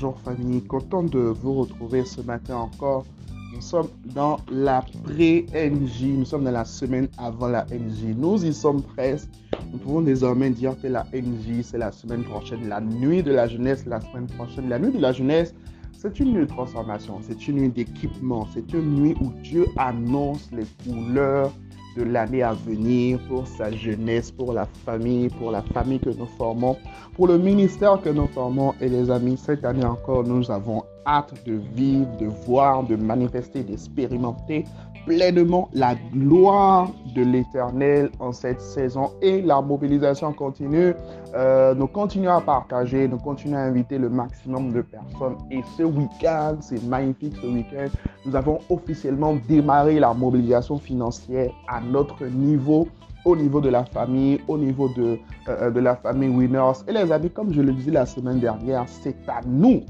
bonjour famille, content de vous retrouver ce matin encore. Nous sommes dans la pré-NJ, nous sommes dans la semaine avant la NJ. Nous y sommes presque. Nous pouvons désormais dire que la NJ, c'est la semaine prochaine, la nuit de la jeunesse, la semaine prochaine. La nuit de la jeunesse, c'est une nuit de transformation, c'est une nuit d'équipement, c'est une nuit où Dieu annonce les couleurs de l'année à venir pour sa jeunesse, pour la famille, pour la famille que nous formons, pour le ministère que nous formons. Et les amis, cette année encore, nous avons hâte de vivre, de voir, de manifester, d'expérimenter pleinement la gloire de l'Éternel en cette saison et la mobilisation continue. Euh, nous continuons à partager, nous continuons à inviter le maximum de personnes. Et ce week-end, c'est magnifique ce week-end, nous avons officiellement démarré la mobilisation financière à notre niveau au niveau de la famille, au niveau de, euh, de la famille Winners. Et les amis, comme je le disais la semaine dernière, c'est à nous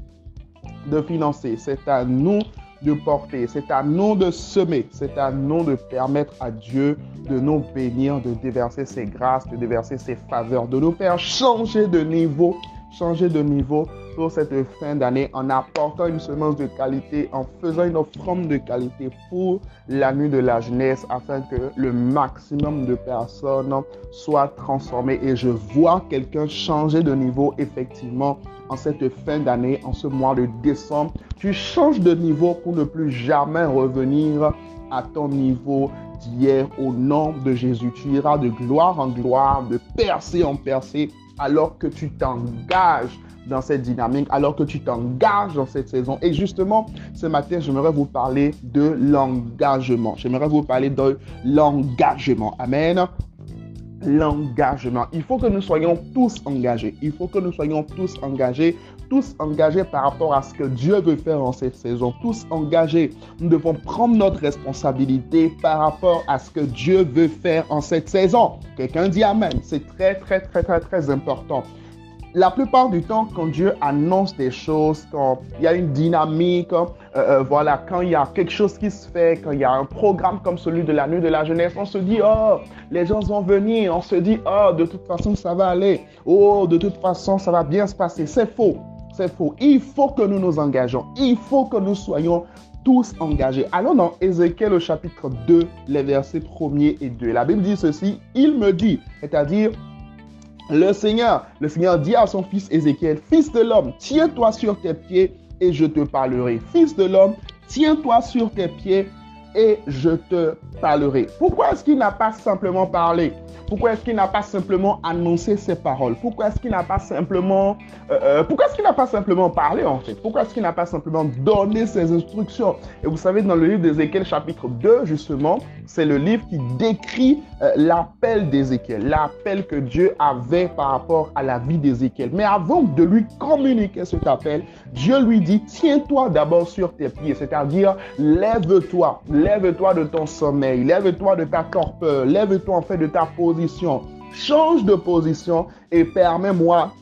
de financer, c'est à nous de porter, c'est à nous de semer, c'est à nous de permettre à Dieu de nous bénir, de déverser ses grâces, de déverser ses faveurs, de nous faire changer de niveau, changer de niveau pour cette fin d'année en apportant une semence de qualité, en faisant une offrande de qualité pour la nuit de la jeunesse afin que le maximum de personnes soient transformées. Et je vois quelqu'un changer de niveau effectivement en cette fin d'année, en ce mois de décembre. Tu changes de niveau pour ne plus jamais revenir à ton niveau d'hier au nom de Jésus. Tu iras de gloire en gloire, de percée en percée, alors que tu t'engages dans cette dynamique, alors que tu t'engages dans cette saison. Et justement, ce matin, j'aimerais vous parler de l'engagement. J'aimerais vous parler de l'engagement. Amen l'engagement. Il faut que nous soyons tous engagés. Il faut que nous soyons tous engagés, tous engagés par rapport à ce que Dieu veut faire en cette saison, tous engagés. Nous devons prendre notre responsabilité par rapport à ce que Dieu veut faire en cette saison. Quelqu'un dit Amen. C'est très, très, très, très, très important la plupart du temps, quand Dieu annonce des choses, quand il y a une dynamique, euh, euh, voilà, quand il y a quelque chose qui se fait, quand il y a un programme comme celui de la nuit de la jeunesse, on se dit, oh, les gens vont venir, on se dit, oh, de toute façon, ça va aller, oh, de toute façon, ça va bien se passer. C'est faux, c'est faux. Il faut que nous nous engageons, il faut que nous soyons tous engagés. Allons dans Ézéchiel au chapitre 2, les versets 1er et 2. La Bible dit ceci, il me dit, c'est-à-dire, le Seigneur, le Seigneur dit à son fils Ézéchiel, Fils de l'homme, tiens-toi sur tes pieds et je te parlerai. Fils de l'homme, tiens-toi sur tes pieds et je te parlerai. Pourquoi est-ce qu'il n'a pas simplement parlé? Pourquoi est-ce qu'il n'a pas simplement annoncé ses paroles? Pourquoi est-ce qu'il n'a pas simplement euh, euh, pourquoi est-ce qu'il n'a pas simplement parlé en fait? Pourquoi est-ce qu'il n'a pas simplement donné ses instructions? Et vous savez dans le livre d'Ézéchiel chapitre 2 justement, c'est le livre qui décrit euh, l'appel d'Ézéchiel, l'appel que Dieu avait par rapport à la vie d'Ézéchiel. Mais avant de lui communiquer cet appel, Dieu lui dit tiens-toi d'abord sur tes pieds, c'est-à-dire lève-toi, lève-toi de ton sommeil, lève-toi de ta torpeur, lève-toi en fait de ta position. Change de position et permets-moi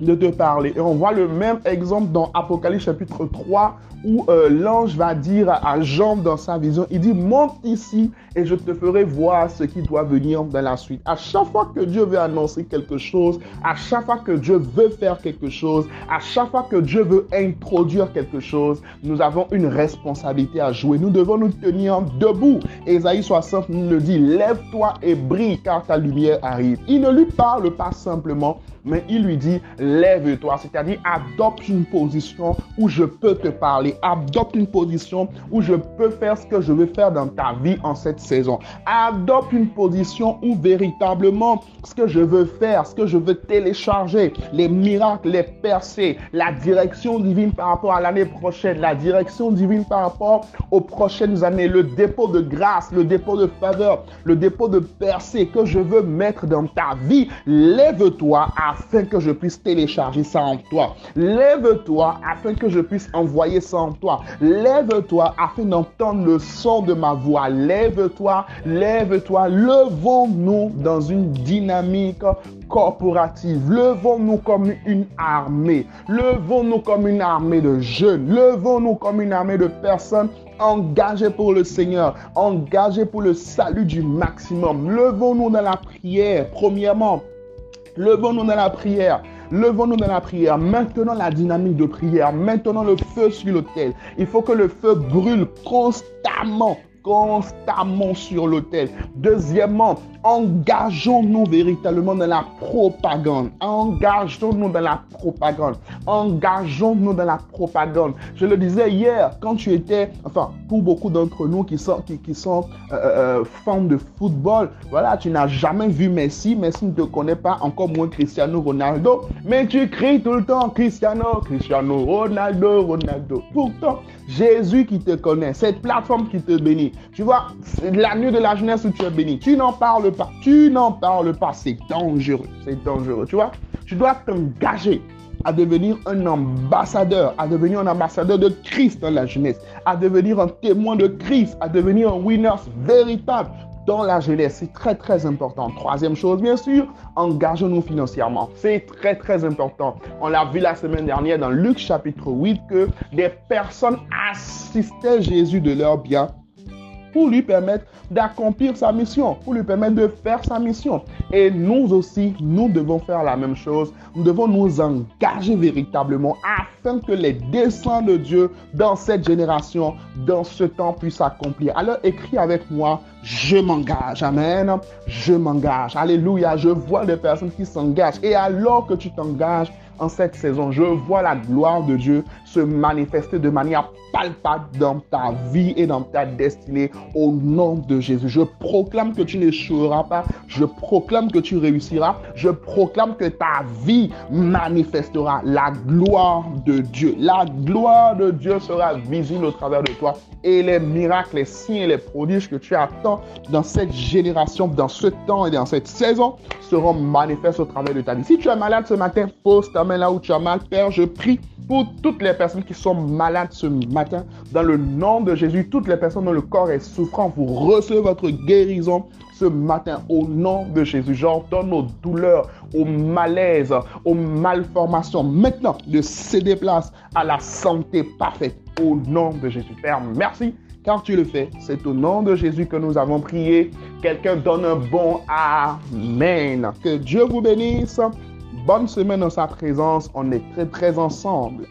de te parler. Et on voit le même exemple dans Apocalypse chapitre 3 où euh, l'ange va dire à Jean dans sa vision, il dit, monte ici et je te ferai voir ce qui doit venir dans la suite. À chaque fois que Dieu veut annoncer quelque chose, à chaque fois que Dieu veut faire quelque chose, à chaque fois que Dieu veut introduire quelque chose, nous avons une responsabilité à jouer. Nous devons nous tenir debout. Ésaïe 60 nous le dit, lève-toi et brille car ta lumière arrive. Il ne lui parle pas simplement, mais il lui dit, lève-toi, c'est-à-dire adopte une position où je peux te parler, adopte une position où je peux faire ce que je veux faire dans ta vie en cette saison. Adopte une position où véritablement ce que je veux faire, ce que je veux télécharger, les miracles, les percées, la direction divine par rapport à l'année prochaine, la direction divine par rapport aux prochaines années, le dépôt de grâce, le dépôt de faveur, le dépôt de percées que je veux mettre dans ta vie. Lève-toi afin que je puisse télécharger ça en toi. Lève-toi afin que je puisse envoyer ça en toi. Lève-toi afin d'entendre le son de ma voix. Lève-toi, lève-toi. Levons-nous dans une dynamique corporative. Levons-nous comme une armée. Levons-nous comme une armée de jeunes. Levons-nous comme une armée de personnes engagées pour le Seigneur, engagées pour le salut du maximum. Levons-nous dans la prière, premièrement. Levons-nous dans la prière Levons-nous dans la prière. Maintenant la dynamique de prière. Maintenant le feu sur l'autel. Il faut que le feu brûle constamment constamment sur l'autel. Deuxièmement, engageons-nous véritablement dans la propagande. Engageons-nous dans la propagande. Engageons-nous dans la propagande. Je le disais hier, quand tu étais, enfin, pour beaucoup d'entre nous qui sont, qui, sont euh, euh, fans de football, voilà, tu n'as jamais vu Messi. Messi ne te connaît pas, encore moins Cristiano Ronaldo. Mais tu cries tout le temps Cristiano, Cristiano Ronaldo, Ronaldo. Pourtant, Jésus qui te connaît, cette plateforme qui te bénit. Tu vois, c'est la nuit de la jeunesse où tu es béni. Tu n'en parles pas. Tu n'en parles pas. C'est dangereux. C'est dangereux. Tu vois, tu dois t'engager à devenir un ambassadeur, à devenir un ambassadeur de Christ dans la jeunesse, à devenir un témoin de Christ, à devenir un winner véritable dans la jeunesse. C'est très, très important. Troisième chose, bien sûr, engageons-nous financièrement. C'est très, très important. On l'a vu la semaine dernière dans Luc chapitre 8 que des personnes assistaient Jésus de leurs biens pour lui permettre d'accomplir sa mission, pour lui permettre de faire sa mission. Et nous aussi, nous devons faire la même chose. Nous devons nous engager véritablement afin que les desseins de Dieu dans cette génération, dans ce temps, puissent s'accomplir. Alors écris avec moi, je m'engage. Amen. Je m'engage. Alléluia. Je vois des personnes qui s'engagent. Et alors que tu t'engages, en cette saison, je vois la gloire de Dieu se manifester de manière palpable dans ta vie et dans ta destinée au nom de Jésus. Je proclame que tu n'échoueras pas. Je proclame que tu réussiras. Je proclame que ta vie manifestera la gloire de Dieu. La gloire de Dieu sera visible au travers de toi et les miracles, les signes et les prodiges que tu attends dans cette génération, dans ce temps et dans cette saison seront manifestes au travers de ta vie. Si tu es malade ce matin, pose ta main là où tu as mal. Père, je prie pour toutes les personnes qui sont malades ce matin, dans le nom de Jésus, toutes les personnes dont le corps est souffrant, vous recevez votre guérison ce matin au nom de Jésus. J'ordonne aux douleurs, aux malaises, aux malformations maintenant de céder place à la santé parfaite au nom de Jésus. Père, merci car tu le fais. C'est au nom de Jésus que nous avons prié. Quelqu'un donne un bon Amen. Que Dieu vous bénisse. Bonne semaine dans sa présence. On est très très ensemble.